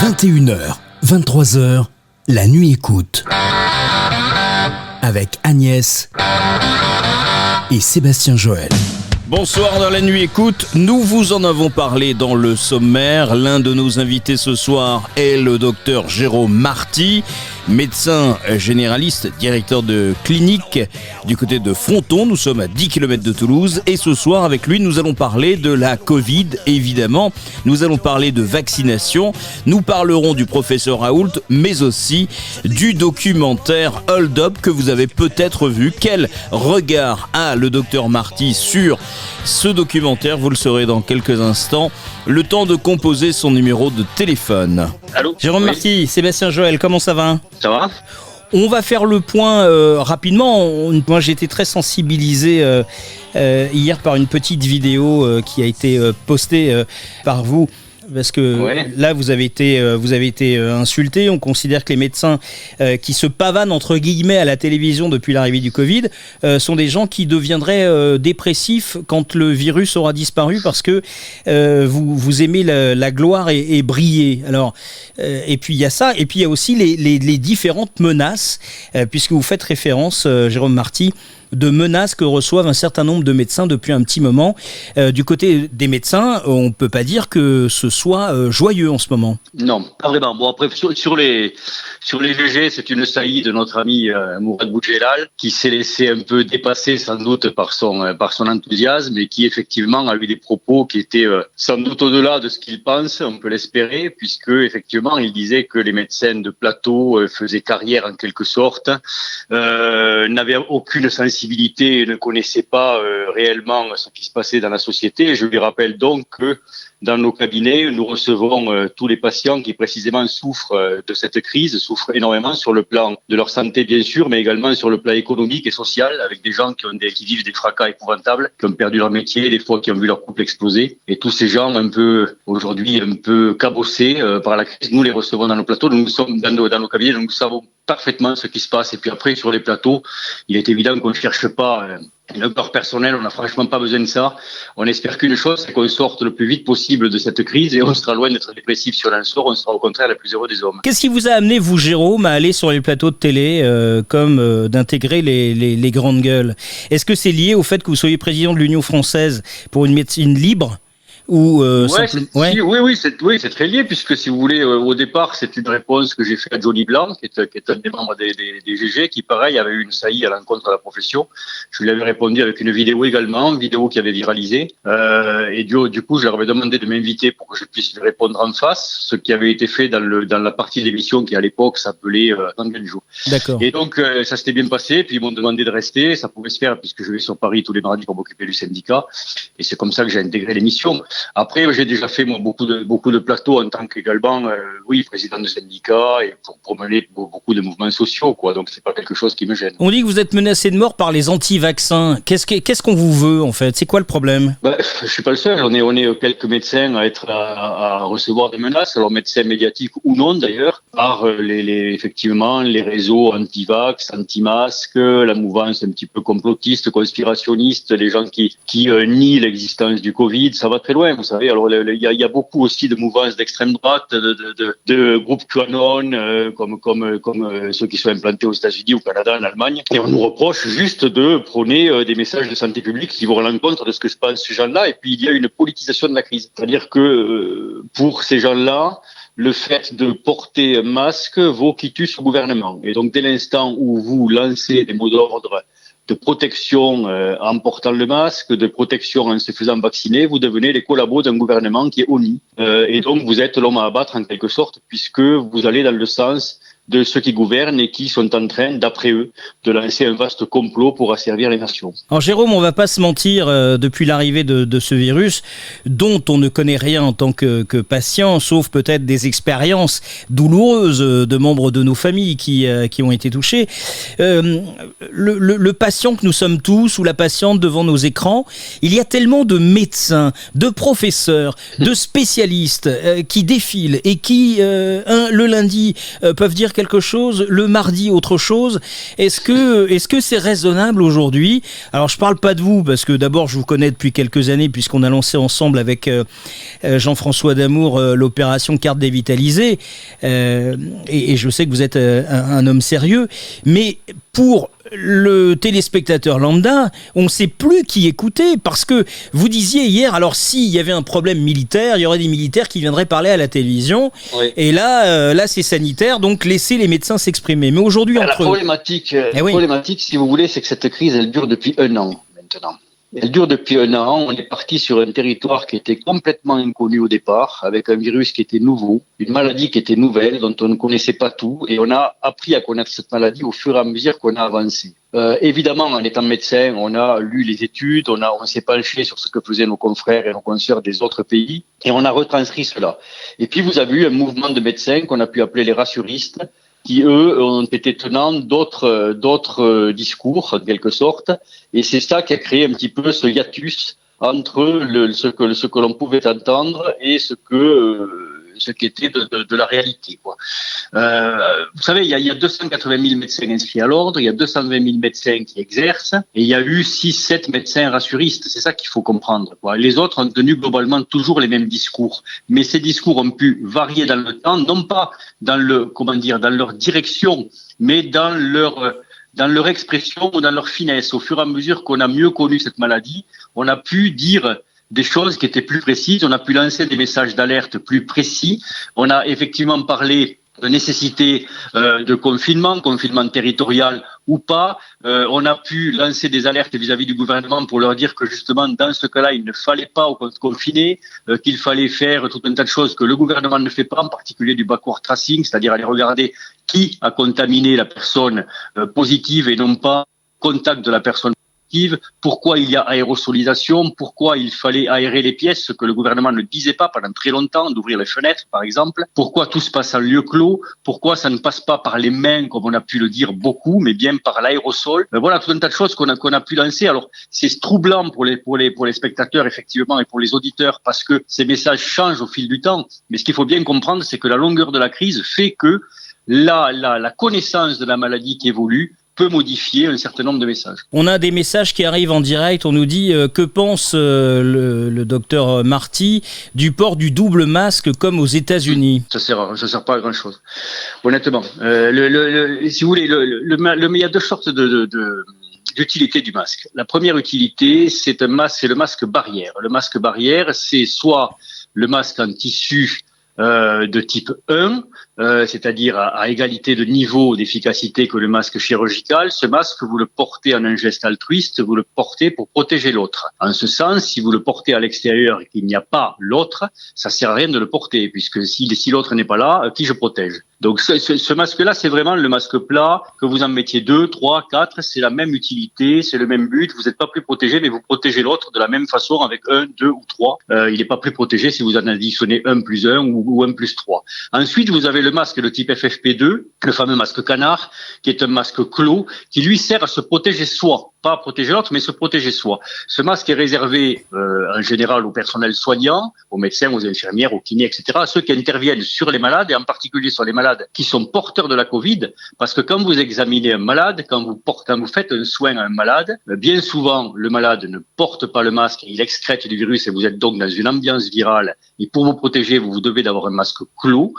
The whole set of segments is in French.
21h, 23h, la nuit écoute. Avec Agnès et Sébastien Joël. Bonsoir dans la nuit écoute, nous vous en avons parlé dans le sommaire. L'un de nos invités ce soir est le docteur Jérôme Marty, médecin généraliste, directeur de clinique du côté de Fronton. Nous sommes à 10 km de Toulouse et ce soir avec lui nous allons parler de la Covid évidemment. Nous allons parler de vaccination. Nous parlerons du professeur Raoult mais aussi du documentaire Hold Up que vous avez peut-être vu. Quel regard a le docteur Marty sur ce documentaire, vous le saurez dans quelques instants. Le temps de composer son numéro de téléphone. Allô Jérôme Marty, Sébastien Joël, comment ça va Ça va on va faire le point euh, rapidement. moi, j'ai été très sensibilisé euh, euh, hier par une petite vidéo qui a été postée par vous parce que là vous avez été euh, vous avez été euh, insulté. On considère que les médecins euh, qui se pavanent entre guillemets à la télévision depuis l'arrivée du Covid sont des gens qui deviendraient dépressifs quand le virus aura disparu parce que vous vous aimez la, gloire et, briller. Alors et puis il y a ça et puis il y a aussi les, les différentes menaces puisque vous faites référence Jérôme Marty de menaces que reçoivent un certain nombre de médecins depuis un petit moment. Euh, du côté des médecins, on ne peut pas dire que ce soit euh, joyeux en ce moment. Non, pas vraiment. Bon, après, sur, les, sur les GG, c'est une saillie de notre ami euh, Mourad Boudjelal qui s'est laissé un peu dépasser sans doute par son, par son enthousiasme et qui effectivement a eu des propos qui étaient sans doute au-delà de ce qu'il pense, on peut l'espérer, puisque effectivement il disait que les médecins de plateau faisaient carrière en quelque sorte, n'avaient aucune sensibilité ne connaissait pas euh, réellement ce qui se passait dans la société. Je lui rappelle donc que dans nos cabinets, nous recevons euh, tous les patients qui précisément souffrent euh, de cette crise, souffrent énormément sur le plan de leur santé bien sûr, mais également sur le plan économique et social, avec des gens qui, ont des, qui vivent des fracas épouvantables, qui ont perdu leur métier, des fois qui ont vu leur couple exploser. Et tous ces gens un peu aujourd'hui un peu cabossés par la crise, nous les recevons dans nos plateaux, nous sommes dans nos, dans nos cabinets, donc nous savons parfaitement ce qui se passe. Et puis après, sur les plateaux, il est évident qu'on ne cherche pas une peur personnelle, on n'a franchement pas besoin de ça. On espère qu'une chose, c'est qu'on sorte le plus vite possible de cette crise et on sera loin d'être dépressif sur un sort, on sera au contraire les plus heureux des hommes. Qu'est-ce qui vous a amené, vous, Jérôme, à aller sur les plateaux de télé, euh, comme euh, d'intégrer les grandes gueules? Est-ce que c'est lié au fait que vous soyez président de l'Union française pour une médecine libre? Ou euh, oui, oui, c'est oui, c'est très lié puisque si vous voulez, euh, au départ, c'est une réponse que j'ai faite à Johnny Blanc, qui est, qui est un des membres des, des, des, GG, qui pareil avait eu une saillie à l'encontre de la profession. Je lui avais répondu avec une vidéo également, une vidéo qui avait viralisé, euh, et du, du coup, je leur avais demandé de m'inviter pour que je puisse lui répondre en face, ce qui avait été fait dans le dans la partie d'émission qui à l'époque s'appelait euh, jours. D'accord. Et donc euh, ça s'était bien passé, puis ils m'ont demandé de rester, ça pouvait se faire puisque je vais sur Paris tous les mardis pour m'occuper du syndicat, et c'est comme ça que j'ai intégré l'émission. Après, j'ai déjà fait moi, beaucoup de beaucoup de plateaux en tant qu'également, euh, oui, président de syndicat et pour, pour mener beaucoup de mouvements sociaux, quoi. Donc c'est pas quelque chose qui me gêne. On dit que vous êtes menacé de mort par les anti-vaccins. Qu'est-ce qu'on vous veut en fait? C'est quoi le problème? Ben, Je suis pas le seul. On est on est quelques médecins à être à, recevoir des menaces, alors médecins médiatiques ou non d'ailleurs, par euh, les, les, effectivement les réseaux anti-vax, anti-masques, la mouvance un petit peu complotiste, conspirationniste, les gens qui qui euh, nient l'existence du Covid. Ça va très loin, vous savez. Alors il y, a beaucoup aussi de mouvances d'extrême droite, de, groupes QAnon, euh, comme comme euh, ceux qui sont implantés aux États-Unis, au Canada, en Allemagne. Et on nous reproche juste de prôner euh, des messages de santé publique qui vont à l'encontre de ce que se passe ces gens-là. Et puis il y a une politisation de la crise, c'est-à-dire que pour ces gens-là le fait de porter un masque vaut quitus au gouvernement. Et donc, dès l'instant où vous lancez des mots d'ordre de protection euh, en portant le masque, de protection en se faisant vacciner, vous devenez les collabos d'un gouvernement qui est ONU. Euh, et donc vous êtes l'homme à abattre en quelque sorte, puisque vous allez dans le sens de ceux qui gouvernent et qui sont en train, d'après eux, de lancer un vaste complot pour asservir les nations. Alors Jérôme, on va pas se mentir, euh, depuis l'arrivée de, ce virus, dont on ne connaît rien en tant que, que patient, sauf peut-être des expériences douloureuses de membres de nos familles qui, euh, qui ont été touchés, euh, le, patient que nous sommes tous, ou la patiente devant nos écrans, il y a tellement de médecins, de professeurs, de spécialistes qui défilent et qui, le lundi, peuvent dire quelque chose, le mardi autre chose. Est-ce que c'est raisonnable aujourd'hui? Alors je parle pas de vous parce que d'abord je vous connais depuis quelques années puisqu'on a lancé ensemble avec euh, euh, Jean-François Damour euh, l'opération carte dévitalisée. Et, je sais que vous êtes un homme sérieux, mais pour le téléspectateur lambda, on ne sait plus qui écouter parce que vous disiez hier, alors s'il y avait un problème militaire, il y aurait des militaires qui viendraient parler à la télévision. Et là, euh, là c'est sanitaire, donc laissez les médecins s'exprimer. Mais aujourd'hui, entre... la problématique, euh, eh problématique, si vous voulez, c'est que cette crise, elle dure depuis un an maintenant. Elle dure depuis un an. On est parti sur un territoire qui était complètement inconnu au départ, avec un virus qui était nouveau, une maladie qui était nouvelle, dont on ne connaissait pas tout, et on a appris à connaître cette maladie au fur et à mesure qu'on a avancé. Euh, évidemment, en étant médecin, on a lu les études, on, a, on s'est penché sur ce que faisaient nos confrères et nos consoeurs des autres pays, et on a retranscrit cela. Et puis, vous avez eu un mouvement de médecins qu'on a pu appeler les rassuristes, qui eux ont été tenants d'autres d'autres euh, discours en quelque sorte. Et c'est ça qui a créé un petit peu ce hiatus entre le, ce que ce que l'on pouvait entendre et ce que euh, ce qui était de, la réalité. Euh, vous savez, il y, a, il y, a, 280 000 médecins inscrits à l'ordre, il y a 220 000 médecins qui exercent, et il y a eu 6-7 médecins rassuristes. C'est ça qu'il faut comprendre. Les autres ont tenu globalement toujours les mêmes discours, mais ces discours ont pu varier dans le temps, non pas dans le comment dire dans leur direction, mais dans leur dans leur expression ou dans leur finesse. Au fur et à mesure qu'on a mieux connu cette maladie, on a pu dire des choses qui étaient plus précises, on a pu lancer des messages d'alerte plus précis, on a effectivement parlé de nécessité euh, de confinement, confinement territorial ou pas. Euh, on a pu lancer des alertes vis-à-vis du gouvernement pour leur dire que justement dans ce cas-là, il ne fallait pas confiner, euh, qu'il fallait faire tout un tas de choses que le gouvernement ne fait pas, en particulier du backward tracing, c'est-à-dire aller regarder qui a contaminé la personne positive et non pas contact de la personne pourquoi il y a aérosolisation, pourquoi il fallait aérer les pièces, ce que le gouvernement ne disait pas pendant très longtemps, d'ouvrir les fenêtres par exemple, pourquoi tout se passe en lieu clos, pourquoi ça ne passe pas par les mains comme on a pu le dire beaucoup, mais bien par l'aérosol. Ben voilà tout un tas de choses qu'on a, pu lancer. Alors c'est troublant pour les, spectateurs effectivement et pour les auditeurs parce que ces messages changent au fil du temps, mais ce qu'il faut bien comprendre c'est que la longueur de la crise fait que la, la connaissance de la maladie qui évolue peut modifier un certain nombre de messages. On a des messages qui arrivent en direct. On nous dit euh, que pense euh, le, docteur Marty du port du double masque comme aux États-Unis? Ça sert, ça sert pas à grand chose. Honnêtement, euh, le, si vous voulez, le, il y a deux sortes de, du masque. La première utilité, c'est un masque, c'est le masque barrière. Le masque barrière, c'est soit le masque en tissu euh, de type 1, euh, c'est-à-dire à, égalité de niveau d'efficacité que le masque chirurgical. Ce masque, vous le portez en un geste altruiste, vous le portez pour protéger l'autre. En ce sens, si vous le portez à l'extérieur et qu'il n'y a pas l'autre, ça sert à rien de le porter, puisque si, si l'autre n'est pas là, euh, qui je protège? Donc ce, ce, masque-là, c'est vraiment le masque plat, que vous en mettiez deux, trois, quatre, c'est la même utilité, c'est le même but. Vous n'êtes pas plus protégé, mais vous protégez l'autre de la même façon avec un, deux ou trois. Euh, il n'est pas plus protégé si vous en additionnez un plus un ou, ou un plus trois. Ensuite, vous avez le masque de type FFP2, le fameux masque canard, qui est un masque clos, qui lui sert à se protéger soi pas protéger l'autre, mais se protéger soi. Ce masque est réservé euh, en général au personnel soignant, aux médecins, aux infirmières, aux kinés, etc., à ceux qui interviennent sur les malades et en particulier sur les malades qui sont porteurs de la Covid, parce que quand vous examinez un malade, quand vous, portez, vous faites un soin à un malade, bien souvent le malade ne porte pas le masque, il excrète du virus et vous êtes donc dans une ambiance virale. Et pour vous protéger, vous, vous devez d'avoir un masque clos.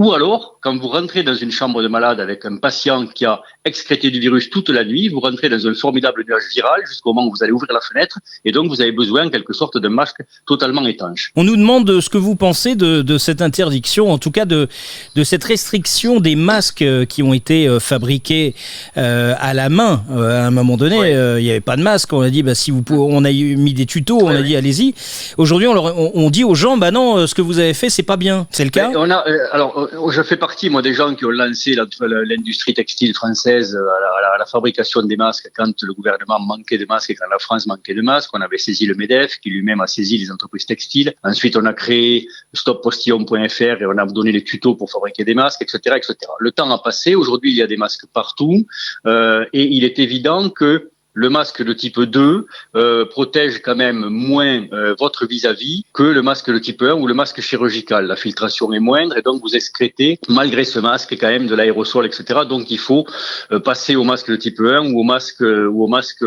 Ou alors, quand vous rentrez dans une chambre de malade avec un patient qui a excrété du virus toute la nuit, vous rentrez dans un formidable nuage viral jusqu'au moment où vous allez ouvrir la fenêtre, et donc vous avez besoin en quelque sorte d'un masque totalement étanche. On nous demande ce que vous pensez de, de cette interdiction, en tout cas de, de, cette restriction des masques euh, qui ont été euh, fabriqués euh, à la main. à un moment donné, il n'y avait pas de masque. On a dit, bah, si vous pouvez, on a mis des tutos, on a dit, allez-y. Aujourd'hui, on, dit aux gens, bah non, ce que vous avez fait, c'est pas bien. C'est le cas. On a, alors, je fais partie, moi, des gens qui ont lancé l'industrie textile française à la, fabrication des masques quand le gouvernement manquait de masques et quand la France manquait de masques. On avait saisi le MEDEF, qui lui-même a saisi les entreprises textiles. Ensuite, on a créé stoppostillon.fr et on a donné les tutos pour fabriquer des masques, etc., etc. Le temps a passé. Aujourd'hui, il y a des masques partout. Euh, et il est évident que le masque de type 2 euh, protège quand même moins euh, votre vis-à-vis que le masque de type 1 ou le masque chirurgical. La filtration est moindre et donc vous excrétez malgré ce masque quand même de l'aérosol, etc. Donc il faut euh, passer au masque de type 1 ou au masque ou au masque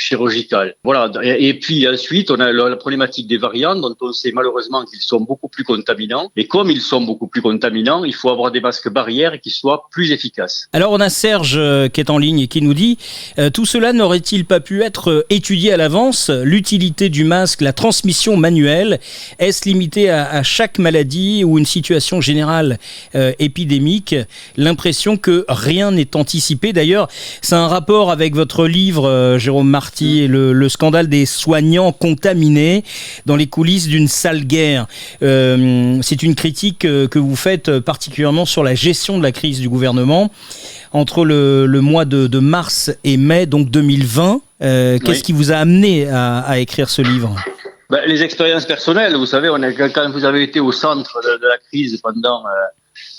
chirurgicales. Voilà. Et, puis ensuite, on a la, problématique des variants dont on sait malheureusement qu'ils sont beaucoup plus contaminants. Et comme ils sont beaucoup plus contaminants, il faut avoir des masques barrières qui soient plus efficaces. Alors on a Serge euh, qui est en ligne et qui nous dit euh, tout cela n'aurait-il pas pu être euh, étudié à l'avance? L'utilité du masque, la transmission manuelle, est-ce limité à, chaque maladie ou une situation générale épidémique? L'impression que rien n'est anticipé. D'ailleurs, c'est un rapport avec votre livre, Jérôme Et le, scandale des soignants contaminés dans les coulisses d'une sale guerre. Euh, c'est une critique euh, que vous faites particulièrement sur la gestion de la crise du gouvernement entre le, mois de, mars et mai, donc 2020. Euh, qu'est-ce qui vous a amené à, écrire ce livre? Ben, Les expériences personnelles, vous savez, on quand vous avez été au centre de, la crise pendant,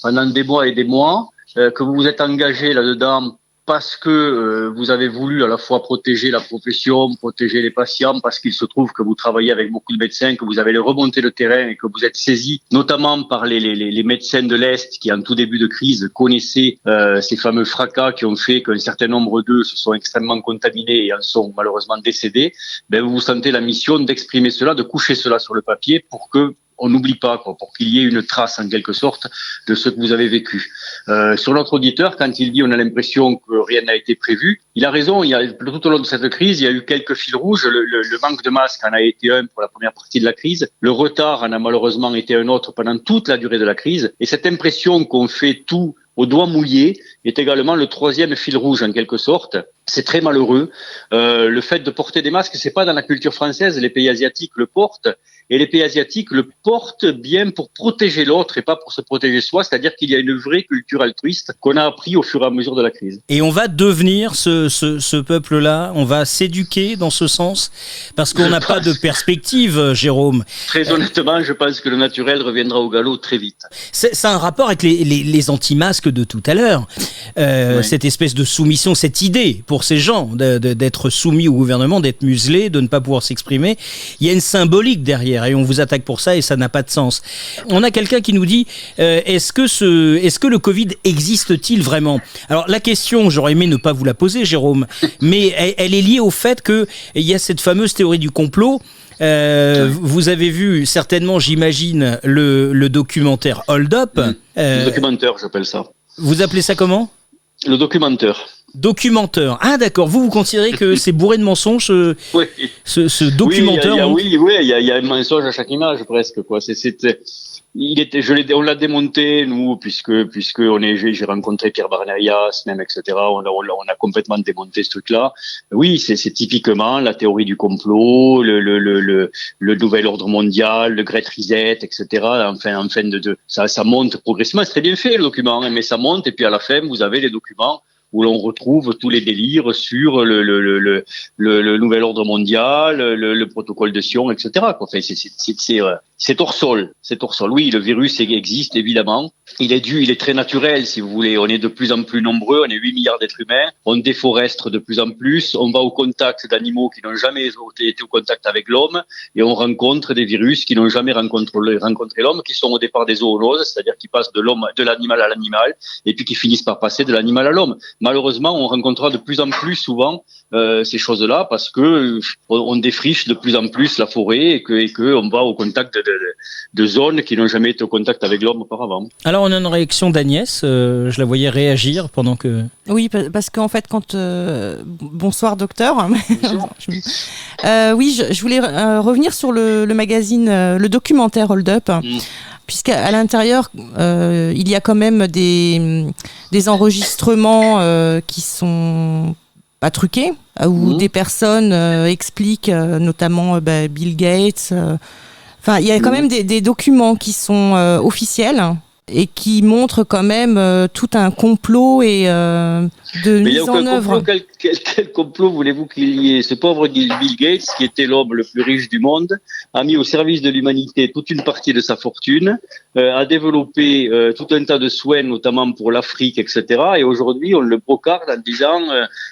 pendant des mois et des mois, que vous vous êtes engagé là-dedans parce que euh, vous avez voulu à la fois protéger la profession, protéger les patients, parce qu'il se trouve que vous travaillez avec beaucoup de médecins, que vous avez les remontées de terrain et que vous êtes saisi notamment par les, les, les médecins de l'Est qui, en tout début de crise, connaissaient euh, ces fameux fracas qui ont fait qu'un certain nombre d'eux se sont extrêmement contaminés et en sont malheureusement décédés. Ben, vous vous sentez la mission d'exprimer cela, de coucher cela sur le papier pour que on n'oublie pas, quoi, pour qu'il y ait une trace en quelque sorte de ce que vous avez vécu. Euh, sur notre auditeur, quand il dit on a l'impression que rien n'a été prévu, il a raison. Il y a, tout au long de cette crise, il y a eu quelques fils rouges. Le, le, le manque de masques en a été un pour la première partie de la crise. Le retard en a malheureusement été un autre pendant toute la durée de la crise. Et cette impression qu'on fait tout au doigt mouillé est également le troisième fil rouge en quelque sorte. C'est très malheureux. Euh, le fait de porter des masques, c'est pas dans la culture française. Les pays asiatiques le portent et les pays asiatiques le portent bien pour protéger l'autre et pas pour se protéger soi. C'est-à-dire qu'il y a une vraie culture altruiste qu'on a appris au fur et à mesure de la crise. Et on va devenir ce, ce, ce peuple-là. On va s'éduquer dans ce sens parce qu'on n'a pas de perspective, Jérôme. Très honnêtement, je pense que le naturel reviendra au galop très vite. C'est un rapport avec les, les, les anti-masques de tout à l'heure. Euh, cette espèce de soumission, cette idée pour ces gens d'être soumis au gouvernement, d'être muselés, de ne pas pouvoir s'exprimer. Il y a une symbolique derrière et on vous attaque pour ça et ça n'a pas de sens. On a quelqu'un qui nous dit euh, est-ce que ce, est-ce que le Covid existe-t-il vraiment? Alors la question, j'aurais aimé ne pas vous la poser, Jérôme, mais elle, est liée au fait que il y a cette fameuse théorie du complot. Euh, vous avez vu certainement, j'imagine, le, le, documentaire Hold Up. le euh, documentaire, j'appelle ça. Vous appelez ça comment? Le documentaire. Documenteur. Ah d'accord, vous vous considérez que c'est bourré de mensonges ce, oui. ce, ce documentaire Oui, oui, il y, a, un mensonge à chaque image presque quoi. C'est il était, je l'ai, on l'a démonté nous puisque puisque on est, j'ai rencontré Pierre Barnerias même etc. On a, on a complètement démonté ce truc-là. Oui, c'est, c'est typiquement la théorie du complot, le le, le, le, nouvel ordre mondial, le Great Reset, etc. Enfin, enfin de, de ça, ça monte progressivement. C'est très bien fait le document, hein, mais ça monte et puis à la fin vous avez les documents où l'on retrouve tous les délires sur le, le, le, le, nouvel ordre mondial, le, protocole de Sion, etc. Enfin, c'est euh, c'est hors sol, c'est hors sol. Oui, le virus existe évidemment. Il est dû, il est très naturel, si vous voulez. On est de plus en plus nombreux, on est 8 milliards d'êtres humains. On déforestre de plus en plus. On va au contact d'animaux qui n'ont jamais été au contact avec l'homme, et on rencontre des virus qui n'ont jamais rencontré, rencontré l'homme, qui sont au départ des zoonoses, c'est-à-dire qui passent de l'homme, de l'animal à l'animal, et puis qui finissent par passer de l'animal à l'homme. Malheureusement, on rencontrera de plus en plus souvent euh, ces choses-là parce que on, défriche de plus en plus la forêt et que, et que on va au contact de, de, zones qui n'ont jamais été au contact avec l'homme auparavant. Alors on a une réaction d'Agnès, euh, je la voyais réagir pendant que... Oui, parce qu'en fait quand... Euh, bonsoir docteur. euh, oui, je, voulais euh, revenir sur le, le magazine, le documentaire Hold Up. Mm. puisqu'à l'intérieur, euh, il y a quand même des, des enregistrements euh, qui sont pas truqués, où mm. des personnes euh, expliquent, notamment bah, Bill Gates, Enfin, il y a quand même des, documents qui sont euh, officiels. Et qui montre quand même tout un complot et de mise en œuvre. Quel, quel, complot voulez-vous qu'il y ait? Ce pauvre Bill Gates, qui était l'homme le plus riche du monde, a mis au service de l'humanité toute une partie de sa fortune, a développé tout un tas de soins, notamment pour l'Afrique, etc. Et aujourd'hui, on le brocarde en disant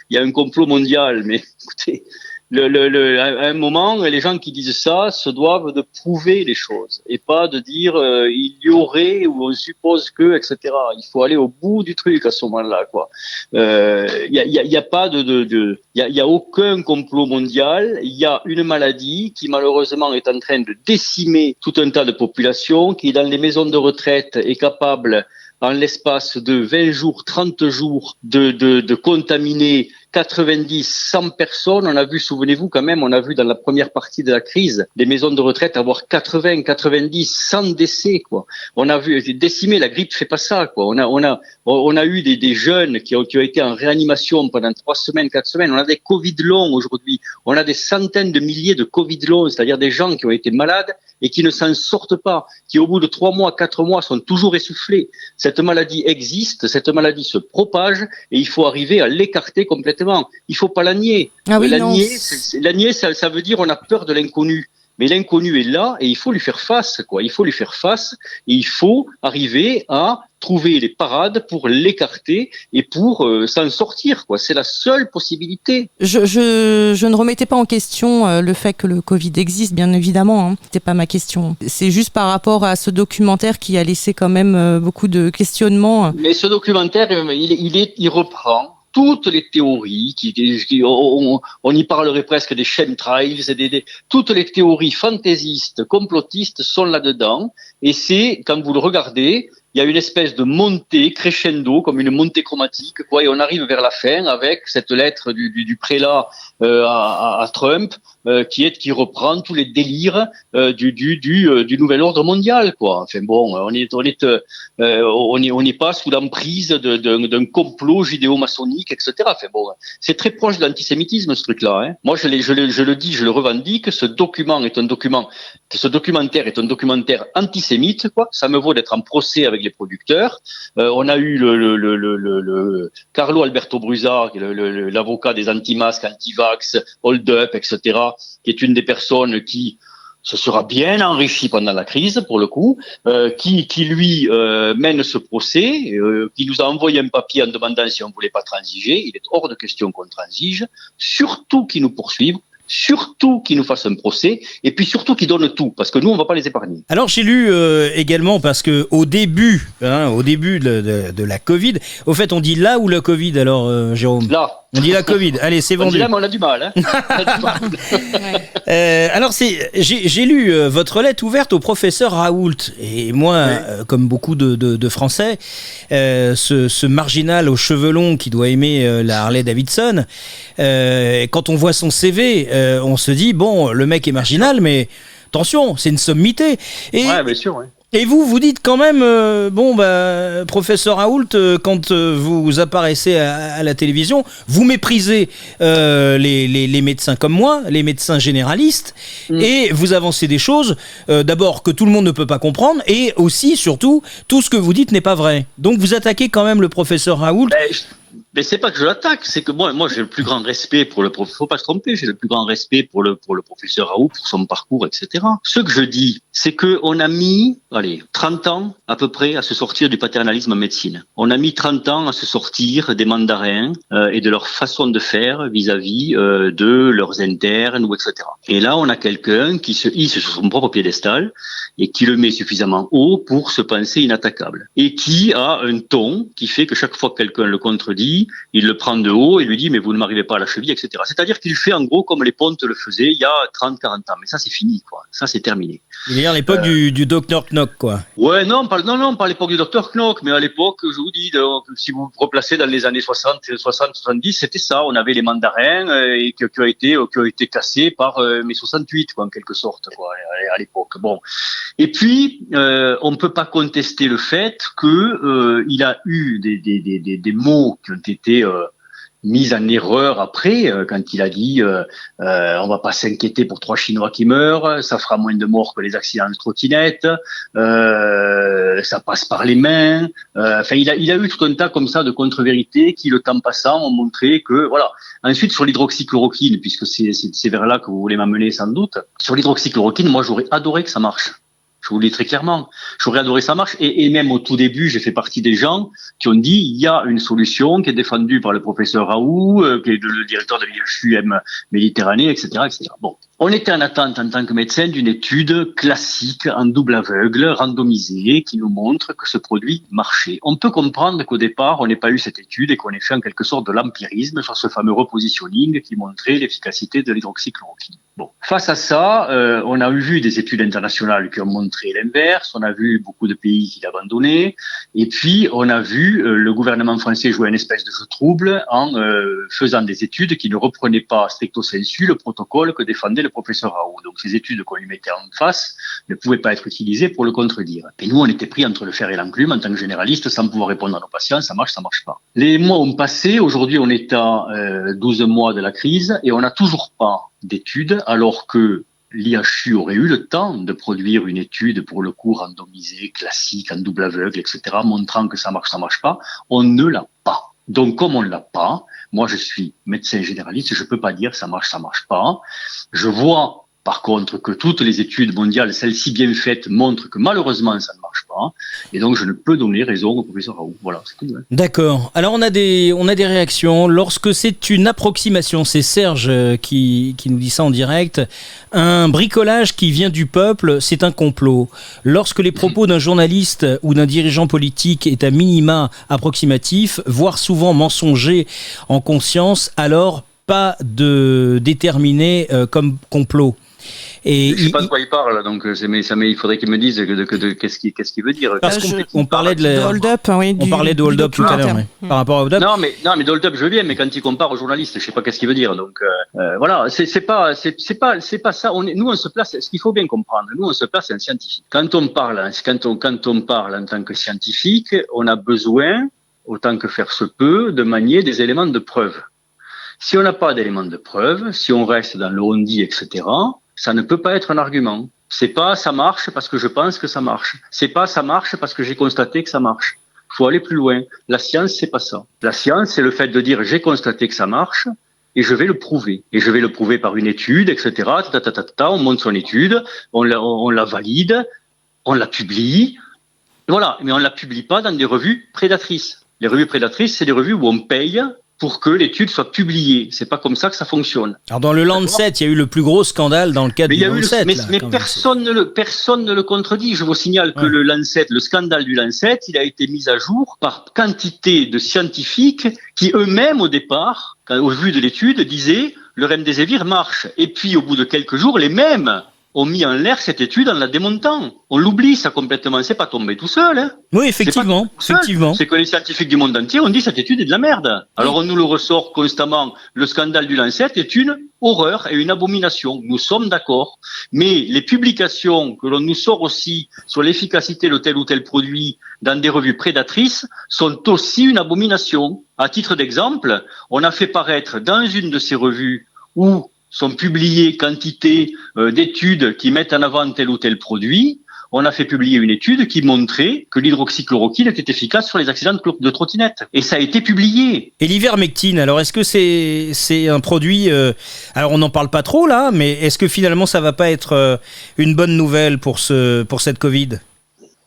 il y a un complot mondial. Mais écoutez, le, le, à un moment, les gens qui disent ça se doivent de prouver les choses et pas de dire euh, il y aurait ou on suppose que, etc. Il faut aller au bout du truc à ce moment-là. Il euh, y, a, y, a, pas de, de, de y, a, y a aucun complot mondial. Il y a une maladie qui malheureusement est en train de décimer tout un tas de populations, qui dans les maisons de retraite est capable en l'espace de 20 jours, 30 jours, de, de, de contaminer 90, 100 personnes. On a vu, souvenez-vous quand même, on a vu dans la première partie de la crise des maisons de retraite avoir 80, 90, 100 décès. Quoi. On a vu décimer la grippe fait pas ça. Quoi. On a, on a, on a eu des, jeunes qui ont, qui ont été en réanimation pendant trois semaines, quatre semaines. On a des Covid longs aujourd'hui. On a des centaines de milliers de Covid longs, c'est-à-dire des gens qui ont été malades et qui ne s'en sortent pas, qui au bout de trois mois, quatre mois sont toujours essoufflés. Cette maladie existe, cette maladie se propage et il faut arriver à l'écarter complètement il faut pas la nier. Ah la, nier ça, veut dire on a peur de l'inconnu. Mais l'inconnu est là et il faut lui faire face, quoi. Il faut lui faire face et il faut arriver à trouver les parades pour l'écarter et pour euh, s'en sortir, quoi. C'est la seule possibilité. Je, je, ne remettais pas en question euh, le fait que le Covid existe, bien évidemment. Hein. C'était pas ma question. C'est juste par rapport à ce documentaire qui a laissé quand même euh, beaucoup de questionnements. Mais ce documentaire, il, il, est, il reprend toutes les théories, qui, on, y parlerait presque des chemtrails, des, des, toutes les théories fantaisistes, complotistes sont là-dedans. Et c'est, quand vous le regardez, il y a une espèce de montée crescendo, comme une montée chromatique, quoi, et on arrive vers la fin avec cette lettre du, prélat euh, à, Trump, euh, qui reprend tous les délires euh, euh, du nouvel ordre mondial, quoi. Enfin bon, on est on est on est on n'est pas sous l'emprise d'un complot judéo-maçonnique, etc. Enfin bon, c'est très proche de l'antisémitisme ce truc-là. Hein. Moi, je, le dis, je le revendique. Ce document est un document, ce documentaire est un documentaire antisémite, quoi. Ça me vaut d'être en procès avec les producteurs. On a eu le, Carlo Alberto Bruzard, l'avocat des anti-masques, anti-vax, hold-up, etc., qui est une des personnes qui se sera bien enrichi pendant la crise, pour le coup, euh, qui, qui lui euh, mène ce procès, qui nous a envoyé un papier en demandant si on voulait pas transiger. Il est hors de question qu'on transige, surtout qu'il nous poursuivent surtout qu'ils nous fassent un procès, et puis surtout qu'ils donnent tout, parce que nous, on va pas les épargner. Alors j'ai lu euh, également, parce que au début, hein, au début de, de, la Covid, au fait, on dit là ou le Covid, alors euh, Jérôme? Là. On dit la Covid. Allez, c'est vendu. On dit là, mais on a du mal. Hein euh, alors, c'est, j'ai, lu euh, votre lettre ouverte au professeur Raoult. Et moi, euh, comme beaucoup de, de, de Français, euh, ce, ce, marginal aux cheveux longs qui doit aimer la Harley Davidson, quand on voit son CV, on se dit, bon, le mec est marginal, mais attention, c'est une sommité. Et, ouais, bien sûr, ouais. Et vous, vous dites quand même, euh, bon, bah, professeur Raoult, euh, quand euh, vous apparaissez à, la télévision, vous méprisez les, les, les, médecins comme moi, les médecins généralistes, mm. et vous avancez des choses, d'abord, que tout le monde ne peut pas comprendre, et aussi, surtout, tout ce que vous dites n'est pas vrai. Donc vous attaquez quand même le professeur Raoult. Ben, mais c'est pas que je l'attaque, c'est que moi, moi j'ai le plus grand respect pour le professeur. Faut pas se tromper, j'ai le plus grand respect pour le pour le professeur Raoult, pour son parcours, etc. Ce que je dis, c'est que on a mis, allez, 30 ans à peu près à se sortir du paternalisme en médecine. On a mis 30 ans à se sortir des mandarins euh, et de leur façon de faire vis-à-vis euh, de leurs internes ou etc. Et là, on a quelqu'un qui se hisse sur son propre piédestal et qui le met suffisamment haut pour se penser inattaquable et qui a un ton qui fait que chaque fois que quelqu'un le contredit il le prend de haut et lui dit mais vous ne m'arrivez pas à la cheville, etc. C'est-à-dire qu'il fait en gros comme les pontes le faisaient il y a 30-40 ans. Mais ça c'est fini, quoi. Ça c'est terminé. Il est à l'époque du, du Dr Knock, quoi. Ouais, non, pas, non, non, pas à l'époque du Dr Knock, mais à l'époque, je vous dis, si vous vous replacez dans les années 60, 60, 70, c'était ça. On avait les mandarins euh, et qui, ont été, qui ont été cassés par euh, mai 68, quoi, en quelque sorte, quoi, à l'époque. Bon. Et puis, euh, on ne peut pas contester le fait que euh, il a eu des, des, des, des mots qui ont été euh, mise en erreur après euh, quand il a dit euh, euh, on va pas s'inquiéter pour trois Chinois qui meurent, ça fera moins de morts que les accidents de trottinette. Euh, ça passe par les mains. Enfin, il a, il a eu tout un tas comme ça de contre-vérités qui, le temps passant, ont montré que voilà. Ensuite, sur l'hydroxychloroquine, puisque c'est vers là que vous voulez m'amener sans doute, sur l'hydroxychloroquine, moi j'aurais adoré que ça marche. Je vous le dis très clairement. J'aurais adoré ça marche. Et, même au tout début, j'ai fait partie des gens qui ont dit il y a une solution qui est défendue par le professeur Raoult, euh, qui est le directeur de l'IHUM Méditerranée, etc., etc. Bon, on était en attente en tant que médecin d'une étude classique en double aveugle, randomisée, qui nous montre que ce produit marchait. On peut comprendre qu'au départ, on n'ait pas eu cette étude et qu'on ait fait en quelque sorte de l'empirisme sur ce fameux repositioning qui montrait l'efficacité de l'hydroxychloroquine. Bon, face à ça, euh, on a vu des études internationales qui ont montré l'inverse. On a vu beaucoup de pays qui l'abandonnaient. Et puis, on a vu euh, le gouvernement français jouer une espèce de jeu trouble en euh, faisant des études qui ne reprenaient pas stricto sensu le protocole que défendait le professeur Raoult. Donc ces études qu'on lui mettait en face ne pouvaient pas être utilisées pour le contredire. Et nous, on était pris entre le fer et l'enclume en tant que généraliste sans pouvoir répondre à nos patients, ça marche, ça marche pas. Les mois ont passé, aujourd'hui on est à 12 mois de la crise et on n'a toujours pas d'études alors que l'IHU aurait eu le temps de produire une étude pour le cours randomisé, classique, en double aveugle, etc., montrant que ça marche, ça marche pas. On ne l'a. Donc, comme on l'a pas, moi, je suis médecin généraliste, je peux pas dire ça marche, ça marche pas. Je vois par contre, que toutes les études mondiales, celles-ci bien faites, montrent que malheureusement, ça ne Et donc, je ne peux donner raison au professeur Raoult. Voilà, c'est tout. D'accord. Alors, on a, des, a des réactions. Lorsque c'est une approximation, c'est Serge euh, qui, qui nous dit ça en direct, un bricolage qui vient du peuple, c'est un complot. Lorsque les propos d'un journaliste ou d'un dirigeant politique est à minima approximatif, voire souvent mensonger en conscience, alors pas de déterminer euh, comme complot. Et je sais pas de quoi il parle, donc euh, mais, ça, mais il faudrait qu'il me dise qu'est-ce qu'il qu'est-ce qu'il veut dire. Parce qu'on parlait de hold-up, oui, on parlait de hold-up tout à l'heure, par rapport hold-up. Non, mais non, mais hold-up, je veux bien, mais quand il compare aux journalistes, je sais pas qu'est-ce qu'il veut dire. Donc euh, euh voilà, c'est pas c'est pas c'est pas ça. On est, nous, on se place. Ce qu'il faut bien comprendre, nous, on se place en scientifique. Quand on parle, quand on quand on parle en tant que scientifique, on a besoin, autant que faire se peut, de manier des éléments de preuve. Si on n'a pas d'éléments de preuve, si on reste dans le on dit, etc., ça ne peut pas être un argument. C'est pas ça marche parce que je pense que ça marche. C'est pas ça marche parce que j'ai constaté que ça marche. Il faut aller plus loin. La science, c'est pas ça. La science, c'est le fait de dire j'ai constaté que ça marche et je vais le prouver. Et je vais le prouver par une étude, etc. On monte son étude, on la, on la valide, on la publie. Voilà, mais on la publie pas dans des revues prédatrices. Les revues prédatrices, c'est des revues où on paye pour que l'étude soit publiée. C'est pas comme ça que ça fonctionne. Alors dans le Lancet, il y a eu le plus gros scandale dans le cadre du Lancet. mais, mais personne, ne le, personne ne le contredit. Je vous signale que le Lancet, le scandale du Lancet, il a été mis à jour par quantité de scientifiques qui eux-mêmes au départ, au vu de l'étude, disaient le remdesivir marche. Et puis au bout de quelques jours, les mêmes ont mis en l'air cette étude en la démontant. On l'oublie ça complètement, c'est pas tombé tout seul. Hein. Oui, effectivement. C'est que les scientifiques du monde entier ont dit cette étude est de la merde. Alors on nous le ressort constamment. Le scandale du Lancet est une horreur et une abomination. Nous sommes d'accord. Mais les publications que l'on nous sort aussi sur l'efficacité de tel ou tel produit dans des revues prédatrices sont aussi une abomination. À titre d'exemple, on a fait paraître dans une de ces revues où sont publiées quantité euh, d'études qui mettent en avant tel ou tel produit. On a fait publier une étude qui montrait que l'hydroxychloroquine était efficace sur les accidents de, trottinette. Et ça a été publié. Et l'ivermectine, alors est-ce que c'est c'est un produit... Euh, alors on n'en parle pas trop là, mais est-ce que finalement ça va pas être euh, une bonne nouvelle pour, ce, pour cette Covid?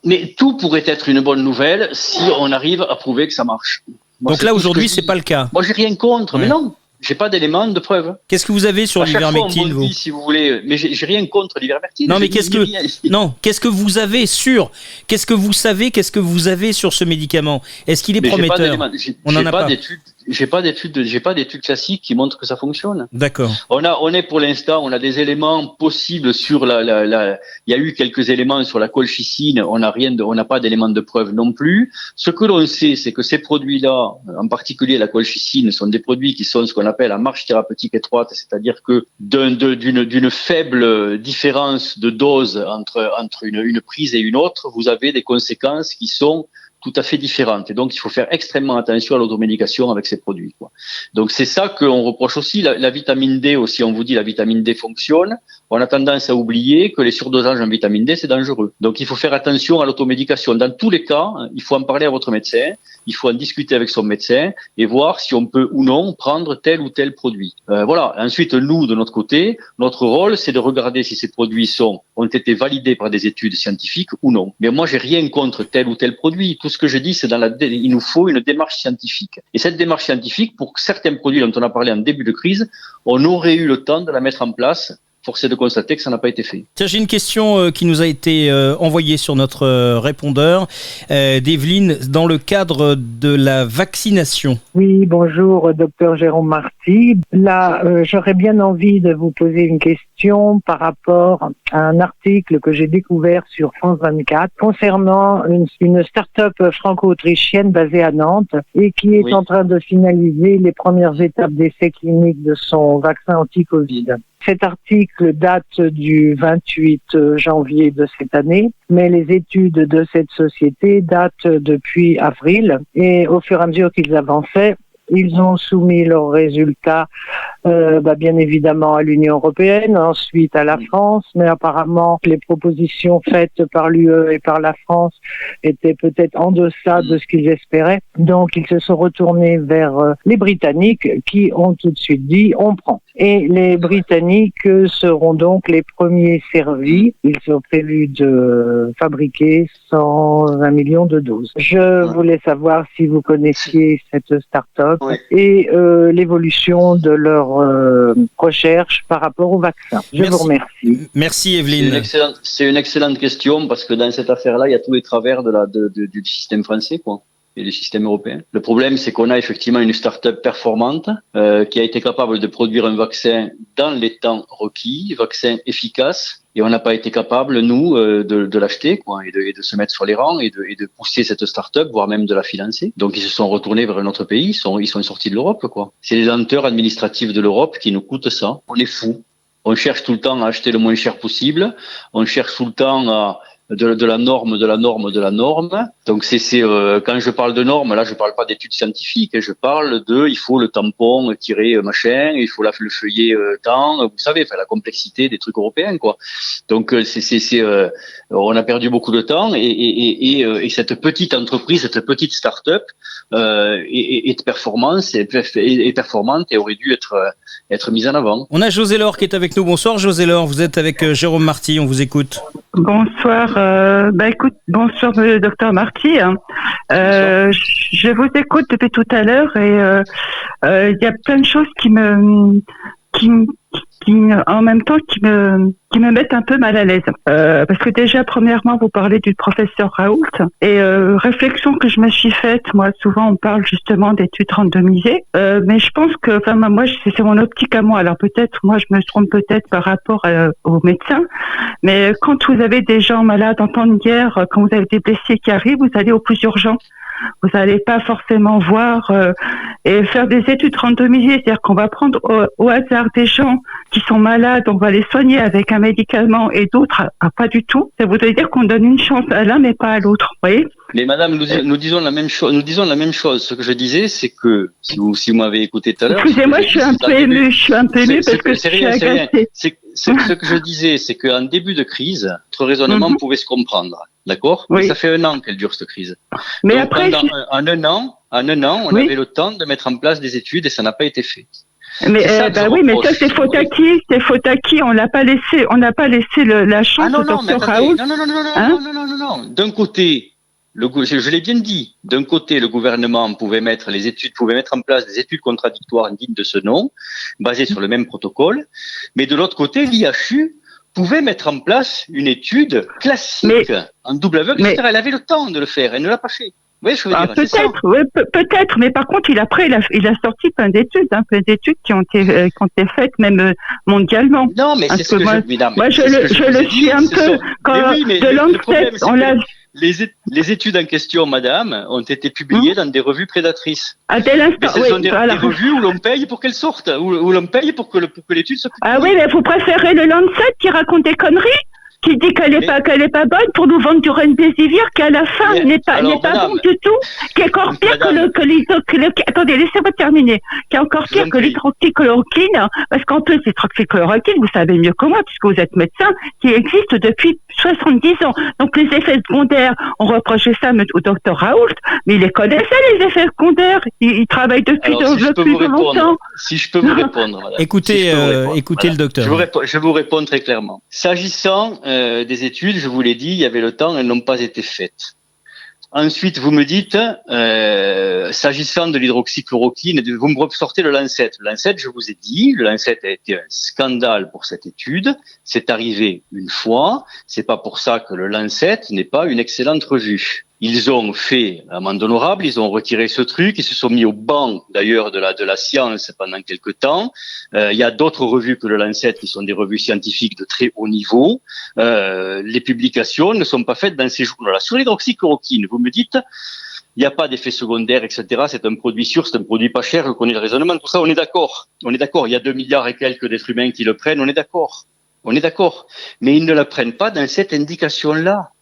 Mais tout pourrait être une bonne nouvelle si on arrive à prouver que ça marche. Donc là aujourd'hui c'est pas le cas. Moi j'ai rien contre, mais non. J'ai pas d'éléments de preuve. Qu'est-ce que vous avez sur l'ivermectine, vous Si vous voulez, mais j'ai rien contre l'ivermectine. Non, mais qu'est-ce que non, qu'est-ce que vous avez sur Qu'est-ce que vous savez Qu'est-ce que vous avez sur ce médicament? Est-ce qu'il est, prometteur? On en a pas d'études j'ai pas d'études, j'ai pas d'études classiques qui montrent que ça fonctionne. D'accord. On a, on est pour l'instant, on a des éléments possibles sur la, la, la, il y a eu quelques éléments sur la colchicine, on n'a rien de, on n'a pas d'éléments de preuve non plus. Ce que l'on sait, c'est que ces produits-là, en particulier la colchicine, sont des produits qui sont ce qu'on appelle à marche thérapeutique étroite, c'est-à-dire que d'une, d'une faible différence de dose entre, entre une, une prise et une autre, vous avez des conséquences qui sont tout à fait différentes. Et donc, il faut faire extrêmement attention à l'automédication avec ces produits. Quoi. Donc, c'est ça qu'on reproche aussi. La, vitamine D aussi, on vous dit la vitamine D fonctionne. On a tendance à oublier que les surdosages en vitamine D, c'est dangereux. Donc, il faut faire attention à l'automédication. Dans tous les cas, il faut en parler à votre médecin. Il faut en discuter avec son médecin et voir si on peut ou non prendre tel ou tel produit. Euh, voilà. Ensuite, nous, de notre côté, notre rôle, c'est de regarder si ces produits sont, ont été validés par des études scientifiques ou non. Mais moi, j'ai rien contre tel ou tel produit. Ce que je dis, c'est dans la, il nous faut une démarche scientifique. Et cette démarche scientifique, pour certains produits dont on a parlé en début de crise, on aurait eu le temps de la mettre en place force est de constater que ça n'a pas été fait. Tiens, j'ai une question euh, qui nous a été euh, envoyée sur notre euh, répondeur d'Evelyne dans le cadre de la vaccination. Oui, bonjour, docteur Jérôme Marty. Là, j'aurais bien envie de vous poser une question par rapport à un article que j'ai découvert sur France 24 concernant une, une start-up franco-autrichienne basée à Nantes et qui est en train de finaliser les premières étapes d'essai cliniques de son vaccin anti-Covid. Cet article date du 28 janvier de cette année, mais les études de cette société datent depuis avril et au fur et à mesure qu'ils avançaient, ils ont soumis leurs résultats, euh, bah, bien évidemment, à l'Union européenne, ensuite à la France, mais apparemment les propositions faites par l'UE et par la France étaient peut-être en deçà de ce qu'ils espéraient. Donc ils se sont retournés vers euh, les Britanniques qui ont tout de suite dit on prend. Et les Britanniques seront donc les premiers servis. Ils sont prévus de fabriquer 120 millions de doses. Je voulais savoir si vous connaissiez cette start-up et euh, l'évolution de leur euh, recherche par rapport au vaccin. Je vous remercie. Merci Evelyne. C'est une, excellente question parce que dans cette affaire-là, il y a tous les travers de la, de, du système français. Quoi et du système européen. Le problème, c'est qu'on a effectivement une start-up performante euh, qui a été capable de produire un vaccin dans les temps requis, vaccin efficace, et on n'a pas été capable, nous, euh, de, de l'acheter quoi, et de, et de, se mettre sur les rangs et de, et de pousser cette start-up, voire même de la financer. Donc ils se sont retournés vers un autre pays, ils sont, ils sont sortis de l'Europe. quoi. C'est les lenteurs administratives de l'Europe qui nous coûtent ça. On est fous. On cherche tout le temps à acheter le moins cher possible. On cherche tout le temps à de, de, la norme, de la norme, de la norme. Donc c'est euh, quand je parle de norme, là je parle pas d'études scientifiques, je parle de il faut le tampon tirer euh, machin, il faut la, le feuillet euh, temps, vous savez, enfin, la complexité des trucs européens quoi. Donc euh, c'est c'est euh, on a perdu beaucoup de temps et, et, et, et cette petite entreprise, cette petite start-up euh, est, est performance est, est, performante et aurait dû être être mise en avant. On a José Laure qui est avec nous. Bonsoir José Laure, vous êtes avec Jérôme Marty, on vous écoute. Bonsoir. Euh, bah écoute, bonsoir docteur Marty. Hein. Euh, je vous écoute depuis tout à l'heure et euh, euh, il y a plein de choses qui me qui, qui, en même temps qui me qui me mettent un peu mal à l'aise. Euh, parce que déjà premièrement vous parlez du professeur Raoult. Et euh, réflexion que je me suis faite moi souvent on parle justement d'études randomisées euh, mais je pense que enfin moi c'est mon optique à moi. Alors peut-être moi je me trompe peut-être par rapport euh, aux médecins mais quand vous avez des gens malades en temps de guerre quand vous avez des blessés qui arrivent vous allez au plus urgent vous n'allez pas forcément voir euh, et faire des études randomisées, c'est-à-dire qu'on va prendre au, hasard des gens qui sont malades, on va les soigner avec un médicament et d'autres ah, pas du tout. Ça voudrait dire qu'on donne une chance à l'un mais pas à l'autre, voyez? Mais madame, nous, disons la même chose. Nous disons la même chose. Ce que je disais, c'est que si vous, si vous m'avez écouté tout à l'heure. Excusez-moi, je suis un peu ému. Je suis un peu ému parce que, c'est rien. C'est rien. Ce que je disais, c'est qu'en début de crise, notre raisonnement mhm. pouvait se comprendre. D'accord? Oui. Mais ça fait un an qu'elle dure cette crise. Mais Donc, après, pendant, en un an, en un an, on avait le temps de mettre en place des études et ça n'a pas été fait. Mais euh, bah oui, mais ça c'est faute à qui? C'est faute à qui? On n'a pas laissé, on n'a pas laissé le, la chance ah non, non, Raoult. Non non non non hein? non non non non. D'un côté, le, je l'ai bien dit. D'un côté, le gouvernement pouvait mettre les études, pouvait mettre en place des études contradictoires dignes de ce nom, basées sur le même protocole. Mais de l'autre côté, l'IHU pouvait mettre en place une étude classique en double aveugle, mais, Elle avait le temps de le faire, elle ne l'a pas fait. Oui, ah, peut-être, oui, peut-être, mais par contre, il après, il a, il a sorti plein d'études, hein, plein d'études qui ont été, euh, qui ont été faites même euh, mondialement. Non, mais c'est ce que, moi, je, mais moi, je, le, je le suis un peu quand oui, de Lancet, on l'a les, les, études en question, madame, ont été publiées dans des revues prédatrices. À tel instant, mais ce oui, sont des, des, revues où l'on paye pour qu'elles sortent, où, où l'on paye pour que, pour que l'étude se publie. Ah oui, mais vous préférez le Lancet qui raconte des conneries? Qui dit qu'elle n'est pas, qu'elle est pas bonne pour nous vendre du Remdesivir qui à la fin n'est pas, n'est pas bon du tout, qui est encore pire que le, que les, attendez, laissez-moi terminer, qui est encore pire que l'hydroxychloroquine, parce qu'en plus, l'hydroxychloroquine, vous savez mieux que moi, puisque vous êtes médecin, qui existe depuis 70 ans. Donc, les effets secondaires, on reprochait ça au docteur Raoult, mais il les connaissait, les effets secondaires. Il, travaille depuis, depuis longtemps. Si je peux vous répondre. Écoutez, euh, écoutez le docteur. Je vous, réponds, je vous réponds très clairement. S'agissant euh, des études, je vous l'ai dit, il y avait le temps, elles n'ont pas été faites. Ensuite, vous me dites, euh, s'agissant de l'hydroxychloroquine, vous me ressortez le Lancet. Le Lancet, je vous ai dit, le Lancet a été un scandale pour cette étude. C'est arrivé une fois. C'est pas pour ça que le Lancet n'est pas une excellente revue. Ils ont fait amende honorable, ils ont retiré ce truc, ils se sont mis au banc d'ailleurs de la de la science pendant quelques temps. Euh, il y a d'autres revues que le Lancet qui sont des revues scientifiques de très haut niveau. Euh, les publications ne sont pas faites dans ces journaux-là. Sur l'hydroxychloroquine, vous me dites, il n'y a pas d'effet secondaire, etc. C'est un produit sûr, c'est un produit pas cher, je connais le raisonnement, tout ça, on est d'accord. On est d'accord, il y a 2 milliards et quelques d'êtres humains qui le prennent, on est d'accord. On est d'accord. Mais ils ne la prennent pas dans cette indication-là.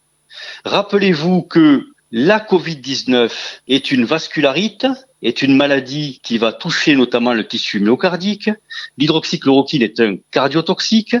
Rappelez-vous que la Covid-19 est une vascularite, est une maladie qui va toucher notamment le tissu myocardique. L'hydroxychloroquine est un cardiotoxique.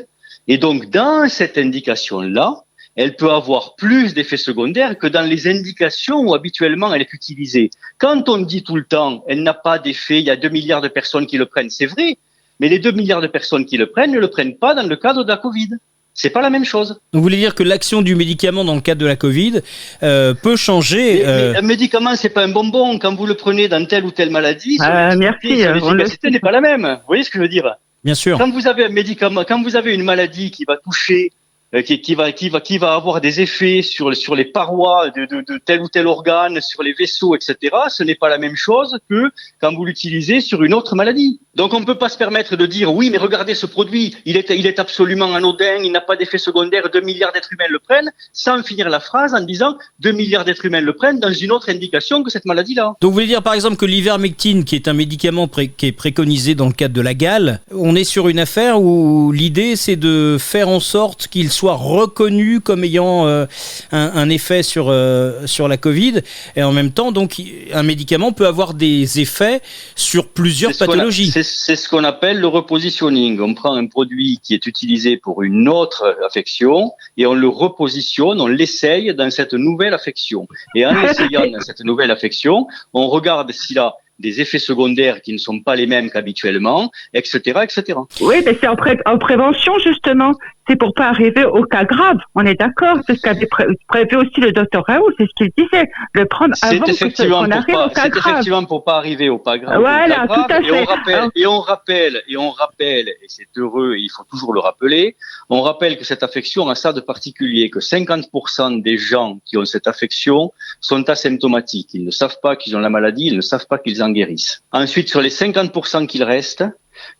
Et donc, dans cette indication-là, elle peut avoir plus d'effets secondaires que dans les indications où habituellement elle est utilisée. Quand on dit tout le temps, elle n'a pas d'effet, il y a 2 milliards de personnes qui le prennent, c'est vrai, mais les 2 milliards de personnes qui le prennent ne le prennent pas dans le cadre de la Covid. C'est pas la même chose. Donc vous voulez dire que l'action du médicament dans le cadre de la Covid euh, peut changer euh... Un médicament, c'est pas un bonbon. Quand vous le prenez dans telle ou telle maladie, ah, merci. l'efficacité n'est pas la même. Vous voyez ce que je veux dire? Bien sûr. Quand vous avez un médicament, quand vous avez une maladie qui va toucher euh, qui, qui, va qui va qui va avoir des effets sur sur les parois de, de, de, tel ou tel organe, sur les vaisseaux, etc. Ce n'est pas la même chose que quand vous l'utilisez sur une autre maladie. Donc on ne peut pas se permettre de dire oui, mais regardez ce produit, il est il est absolument anodin, il n'a pas d'effet secondaire, 2 milliards d'êtres humains le prennent, sans finir la phrase en disant 2 milliards d'êtres humains le prennent dans une autre indication que cette maladie-là. Donc vous voulez dire par exemple que l'ivermectine, qui est un médicament qui est préconisé dans le cadre de la gale, on est sur une affaire où l'idée c'est de faire en sorte qu'il soit reconnu comme ayant euh, un, effet sur, euh, sur la Covid. Et en même temps, donc, un médicament peut avoir des effets sur plusieurs pathologies. C'est ce qu'on appelle le repositioning. On prend un produit qui est utilisé pour une autre affection et on le repositionne, on l'essaye dans cette nouvelle affection. Et en essayant dans cette nouvelle affection, on regarde s'il a des effets secondaires qui ne sont pas les mêmes qu'habituellement, etc., etc. Oui, mais c'est en, en, prévention justement. C'est pour pas arriver au cas grave. On est d'accord. C'est ce qu'avait prévu aussi le docteur Raoult. C'est ce qu'il disait. Le prendre avant qu'on arrive au cas grave. C'est effectivement pour pas arriver au cas grave. Voilà, tout à fait. Et on rappelle, et on rappelle, et on rappelle, et c'est heureux, il faut toujours le rappeler. On rappelle que cette affection a ça de particulier, que 50% des gens qui ont cette affection sont asymptomatiques. Ils ne savent pas qu'ils ont la maladie, ils ne savent pas qu'ils en guérissent. Ensuite, sur les 50% qu'il reste,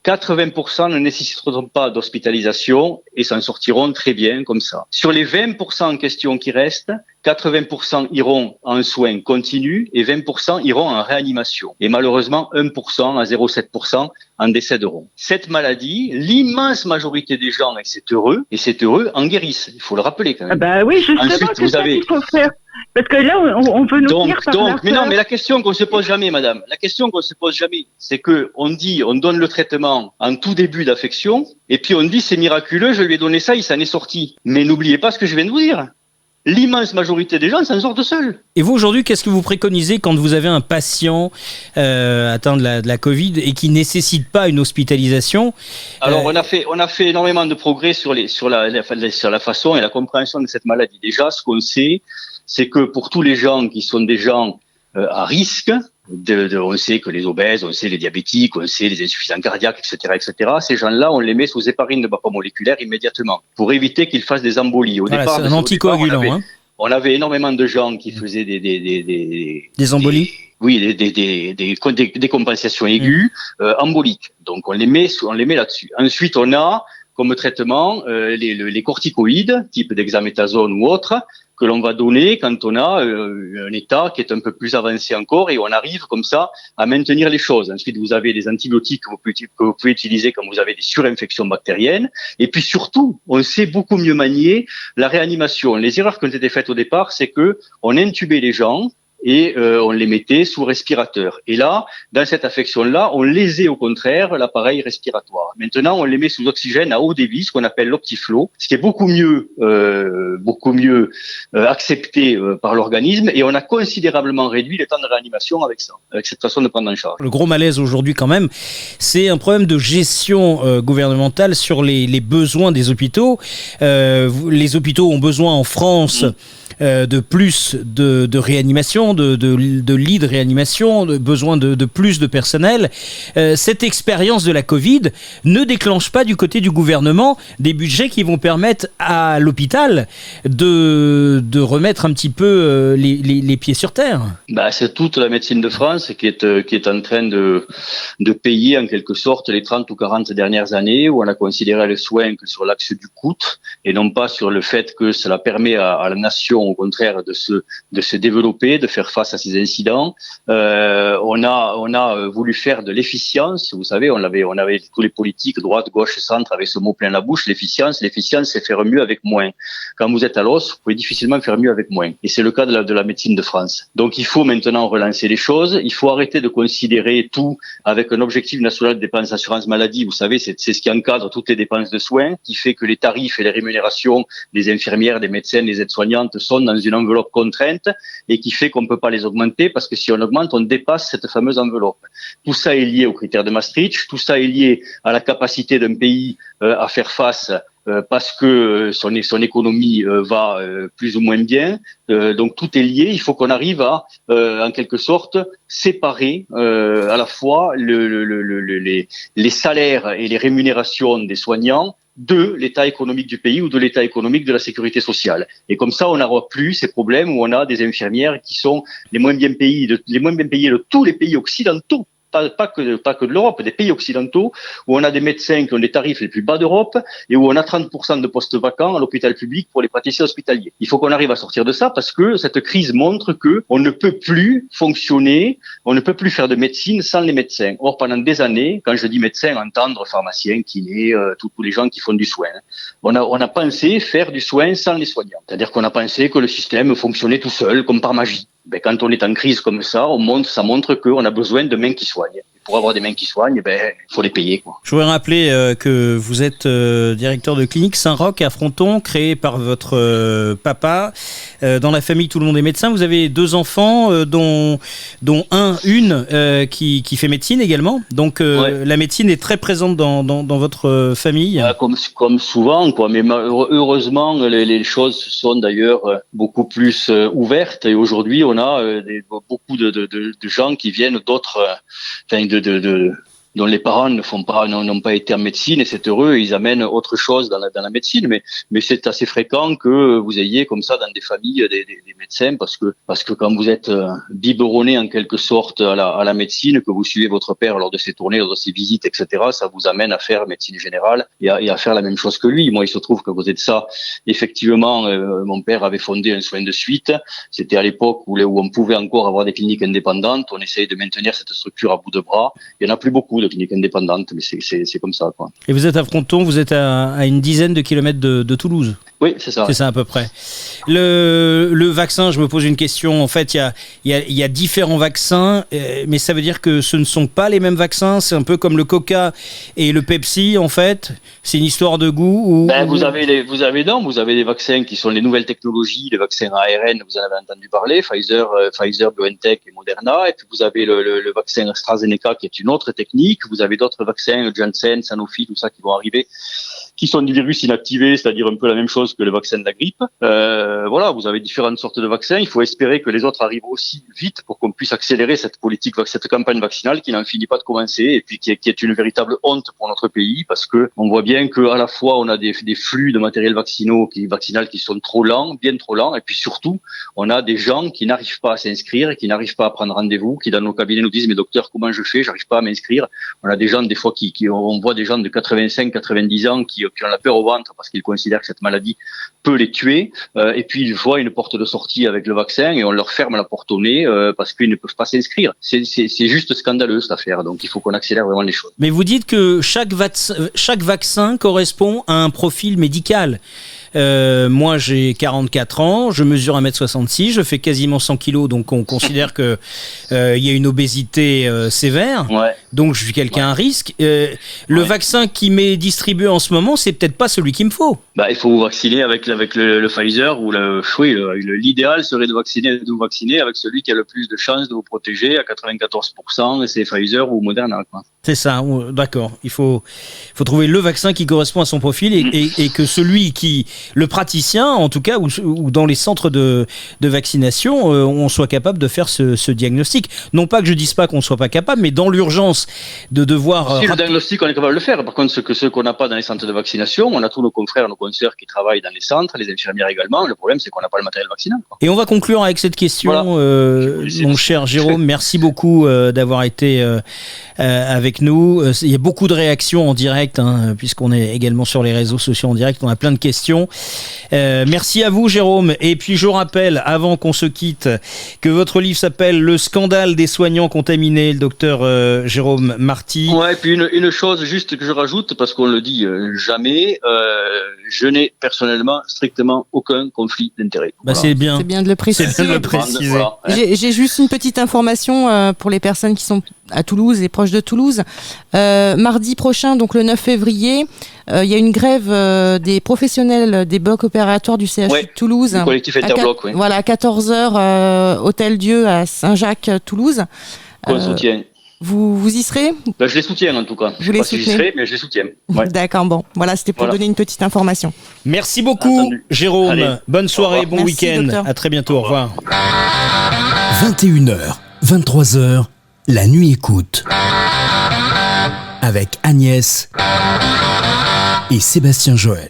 80% ne nécessiteront pas d'hospitalisation et s'en sortiront très bien comme ça. Sur les 20% en question qui restent, 80% iront en soins continus et 20% iront en réanimation. Et malheureusement, 1% à 0,7% en décéderont. Cette maladie, l'immense majorité des gens, et c'est heureux, et c'est heureux, en guérissent. Il faut le rappeler quand même. Ah bah oui, justement, Ensuite, vous avez... qu'il faut faire. Parce que là, on, veut nous donc, dire par donc, mais non, mais la question qu'on se pose jamais, madame, la question qu'on se pose jamais, c'est que on dit, on donne le traitement en tout début d'affection, et puis on dit c'est miraculeux, je lui ai donné ça, il s'en est sorti. Mais n'oubliez pas ce que je viens de vous dire l'immense majorité des gens s'en sortent seuls. Et vous, aujourd'hui, qu'est-ce que vous préconisez quand vous avez un patient euh, atteint de la, de la, Covid et qui nécessite pas une hospitalisation Alors, euh, on, a fait, on a fait énormément de progrès sur, les, sur, la, sur la façon et la compréhension de cette maladie. Déjà, ce qu'on sait, c'est que pour tous les gens qui sont des gens euh, à risque, de, de, on sait que les obèses, on sait les diabétiques, on sait les insuffisants cardiaques, etc., etc. Ces gens-là, on les met sous héparine de moléculaire immédiatement pour éviter qu'ils fassent des embolies. Au départ, un anticoagulant. On avait, hein. on avait énormément de gens qui faisaient des des des des, des embolies. oui, des des des, des, des compensations aiguës mmh. euh, emboliques. Donc on les met on les met là-dessus. Ensuite, on a comme traitement euh, les, les corticoïdes, type d'hexaméthasone ou autre, que l'on va donner quand on a euh, un état qui est un peu plus avancé encore et on arrive comme ça à maintenir les choses. Ensuite, vous avez des antibiotiques que vous pouvez, que vous pouvez utiliser quand vous avez des surinfections bactériennes. Et puis surtout, on sait beaucoup mieux manier la réanimation. Les erreurs qui ont été faites au départ, c'est que on intubait les gens et euh, on les mettait sous respirateur. Et là, dans cette affection-là, on lésait au contraire l'appareil respiratoire. Maintenant, on les met sous oxygène à haut débit, ce qu'on appelle l'optiflow, ce qui est beaucoup mieux, euh, beaucoup mieux euh, accepté euh, par l'organisme, et on a considérablement réduit les temps de réanimation avec ça, avec cette façon de prendre en charge. Le gros malaise aujourd'hui, quand même, c'est un problème de gestion euh, gouvernementale sur les, les, besoins des hôpitaux. les hôpitaux ont besoin en France. Mmh euh, de plus de, de réanimation, de, de, lits de réanimation, de besoin de, plus de personnel. Euh, cette expérience de la Covid ne déclenche pas du côté du gouvernement des budgets qui vont permettre à l'hôpital de, de remettre un petit peu euh, les, les, pieds sur terre. Bah, c'est toute la médecine de France qui est, qui est en train de, de payer en quelque sorte les 30 ou 40 dernières années où on a considéré le soin que sur l'axe du coût et non pas sur le fait que cela permet à la nation au contraire de se de se développer, de faire face à ces incidents. Euh, on a on a voulu faire de l'efficience. Vous savez, on avait on avait tous les politiques droite, gauche, centre avec ce mot plein la bouche. L'efficience, l'efficience, c'est faire mieux avec moins. Quand vous êtes à l'os, vous pouvez difficilement faire mieux avec moins. Et c'est le cas de la de la médecine de France. Donc il faut maintenant relancer les choses. Il faut arrêter de considérer tout avec un objectif national de dépenses d'assurance maladie. Vous savez, c'est ce qui encadre toutes les dépenses de soins, qui fait que les tarifs et les rémunérations des infirmières, des médecins, des aides-soignantes sont dans une enveloppe contrainte et qui fait qu'on ne peut pas les augmenter parce que si on augmente, on dépasse cette fameuse enveloppe. Tout ça est lié aux critères de Maastricht, tout ça est lié à la capacité d'un pays euh, à faire face euh, parce que son, son économie euh, va plus ou moins bien. Donc tout est lié. Il faut qu'on arrive à, en quelque sorte, séparer à la fois le, le, le, les, les salaires et les rémunérations des soignants de l'état économique du pays ou de l'état économique de la sécurité sociale. Et comme ça, on n'aura plus ces problèmes où on a des infirmières qui sont les moins bien payées de, les moins bien payées de tous les pays occidentaux pas, pas, que, pas que de l'Europe, des pays occidentaux, où on a des médecins qui ont des tarifs les plus bas d'Europe et où on a 30% de postes vacants à l'hôpital public pour les praticiens hospitaliers. Il faut qu'on arrive à sortir de ça parce que cette crise montre que on ne peut plus fonctionner, on ne peut plus faire de médecine sans les médecins. Or, pendant des années, quand je dis médecin, entendre pharmacien, kiné, euh, tous, tous les gens qui font du soin, on a, on a pensé faire du soin sans les soignants. C'est-à-dire qu'on a pensé que le système fonctionnait tout seul, comme par magie ben, quand on est en crise comme ça, on montre, ça montre qu'on a besoin de mains qui soignent pour avoir des mains qui soignent, ben, il faut les payer. Quoi. Je voudrais rappeler euh, que vous êtes euh, directeur de clinique Saint-Roch à Fronton, créé par votre euh, papa. Dans la famille, tout le monde est médecin. Vous avez deux enfants, dont, dont un, une qui, qui fait médecine également. Donc ouais. la médecine est très présente dans, dans, dans votre famille. comme, comme souvent, quoi. mais heureusement, les, les choses sont d'ailleurs beaucoup plus ouvertes. Et aujourd'hui, on a des, beaucoup de, de, de, gens qui viennent d'autres, enfin, de, de, de, dont les parents ne font pas, n'ont pas été en médecine et c'est heureux, ils amènent autre chose dans la, dans la médecine, mais, mais c'est assez fréquent que vous ayez comme ça dans des familles des, des, des médecins parce que, parce que quand vous êtes euh, biberonné en quelque sorte à la, à la médecine, que vous suivez votre père lors de ses tournées, lors de ses visites, etc., ça vous amène à faire médecine générale et à, et à faire la même chose que lui. Moi, il se trouve qu'à côté de ça, effectivement, euh, mon père avait fondé un soin de suite. C'était à l'époque où, où on pouvait encore avoir des cliniques indépendantes. On essayait de maintenir cette structure à bout de bras. Il n'y en a plus beaucoup de cliniques indépendantes, mais c'est comme ça. Quoi. Et vous êtes à Fronton, vous êtes à, à une dizaine de kilomètres de, de Toulouse Oui, c'est ça. C'est ça à peu près. Le, le, vaccin, je me pose une question. En fait, il y a, y, a, y a, différents vaccins, euh, mais ça veut dire que ce ne sont pas les mêmes vaccins. C'est un peu comme le Coca et le Pepsi, en fait. C'est une histoire de goût. Ou, ben, vous avez les, vous avez non, vous avez des vaccins qui sont les nouvelles technologies, les vaccins ARN. Vous en avez entendu parler, Pfizer, euh, Pfizer, BioNTech et Moderna. Et puis vous avez le, le, le vaccin AstraZeneca qui est une autre technique. Vous avez d'autres vaccins, Janssen, Sanofi, tout ça qui vont arriver, qui sont des virus inactivés, c'est-à-dire un peu la même chose que le vaccin de la grippe. Euh, voilà, vous avez différentes sortes de vaccins. Il faut espérer que les autres arrivent aussi vite pour qu'on puisse accélérer cette politique, cette campagne vaccinale qui n'en finit pas de commencer et puis qui est, une véritable honte pour notre pays parce que on voit bien que à la fois on a des, flux de matériel vaccinal qui sont trop lents, bien trop lents, et puis surtout on a des gens qui n'arrivent pas à s'inscrire, qui n'arrivent pas à prendre rendez-vous, qui dans nos cabinets nous disent mais docteur comment je fais, j'arrive pas à m'inscrire. On a des gens des fois qui on voit des gens de 85, 90 ans qui qui ont la peur au ventre parce qu'ils considèrent que cette maladie peut les tuer. Euh, et puis ils voient une porte de sortie avec le vaccin et on leur ferme la porte au nez euh, parce qu'ils ne peuvent pas s'inscrire. C'est juste scandaleux cette affaire. Donc il faut qu'on accélère vraiment les choses. Mais vous dites que chaque, chaque vaccin correspond à un profil médical. Euh, moi, j'ai 44 ans, je mesure 1m66, je fais quasiment 100 kg, donc on considère que euh, il y a une obésité euh, sévère. Donc je suis quelqu'un à risque. le vaccin qui m'est distribué en ce moment, c'est peut-être pas celui qu'il me faut. Bah, il faut vous vacciner avec avec le, Pfizer ou le oui, l'idéal serait de vacciner de vous vacciner avec celui qui a le plus de chances de vous protéger à 94%, c'est Pfizer ou Moderna. C'est ça, d'accord. Il faut faut trouver le vaccin qui correspond à son profil et, et, et que celui qui le praticien, en tout cas, ou, dans les centres de, vaccination, euh, on soit capable de faire ce, diagnostic. Non pas que je dise pas qu'on soit pas capable, mais dans l'urgence de devoir. Si le diagnostic, on est capable de le faire. Par contre, ce que ce qu'on n'a pas dans les centres de vaccination, on a tous nos confrères, nos consoeurs qui travaillent dans les centres, les infirmières également. Le problème, c'est qu'on n'a pas le matériel vaccinal. Et on va conclure avec cette question, euh, mon cher Jérôme. Merci beaucoup euh, d'avoir été avec nous. Il y a beaucoup de réactions en direct, hein, puisqu'on est également sur les réseaux sociaux en direct. On a plein de questions. Euh, merci à vous, Jérôme. Et puis, je rappelle, avant qu'on se quitte, que votre livre s'appelle Le scandale des soignants contaminés, le docteur euh, Jérôme Marty. Ouais, et puis une, chose juste que je rajoute, parce qu'on le dit euh, jamais, je n'ai personnellement strictement aucun conflit d'intérêt. Bah, C'est bien. C'est bien de le préciser. le préciser. J'ai juste une petite information pour les personnes qui sont à Toulouse et proches de Toulouse. Mardi prochain, donc le 9 février, il y a une grève des professionnels des blocs opératoires du CHU de Toulouse. Le collectif Interbloc, oui. Voilà, à 14h, euh, Hôtel Dieu à Saint-Jacques, Toulouse. On soutient. Vous, vous y serez? Bah, Je les soutiens en tout cas. Je si j'y serai, mais je les soutiens. D'accord, bon. Voilà, c'était pour donner une petite information. Merci beaucoup, Jérôme. Bonne soirée, bon week-end. À très bientôt. Au revoir. 21h, 23h, la nuit écoute. Avec Agnès et Sébastien Joël.